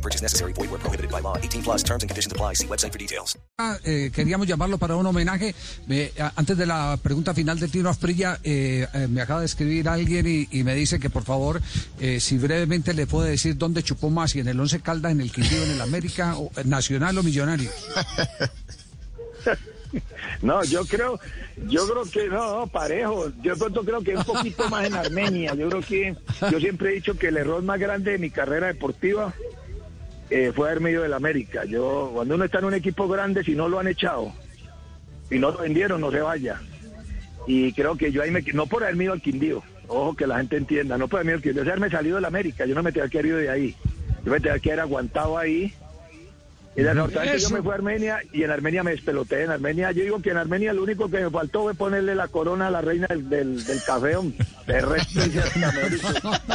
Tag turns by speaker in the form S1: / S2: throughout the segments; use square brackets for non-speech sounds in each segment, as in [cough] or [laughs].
S1: No purchase necessary. Void where prohibited by law. 18 plus terms and conditions apply. See website for details.
S2: Ah, eh, queríamos llamarlo para un homenaje. Antes de la pregunta final de Tino Asprilla, eh, eh, me acaba de escribir alguien y, y me dice que por favor, eh, si brevemente le puede decir dónde chupó más, si en el Once Caldas, en el Quindío, en el América, o, eh, Nacional o Millonario. [laughs]
S3: No, yo creo, yo creo que no, no, parejo. Yo pronto creo que un poquito más en Armenia. Yo creo que, yo siempre he dicho que el error más grande de mi carrera deportiva eh, fue haberme ido del América. Yo, cuando uno está en un equipo grande, si no lo han echado y no lo vendieron, no se vaya. Y creo que yo ahí me, no por haberme ido al Quindío, ojo que la gente entienda, no por haberme ido al Quindío, es haberme salido del América. Yo no me tenía que haber ido de ahí. Yo me tenía que haber aguantado ahí. Y desafortunadamente yo
S2: Eso.
S3: me fui a Armenia y en Armenia me despeloté. En Armenia, yo digo que en Armenia lo único que me faltó fue ponerle la corona a la reina del, del, del café. De resto. [laughs]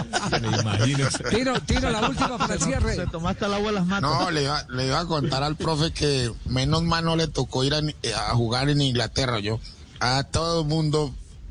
S2: Tiro, tiro la última para el cierre.
S4: Se tomaste el agua de las manos.
S5: No, le iba, le iba a contar al profe que menos mal no le tocó ir a, a jugar en Inglaterra, yo. A todo el mundo,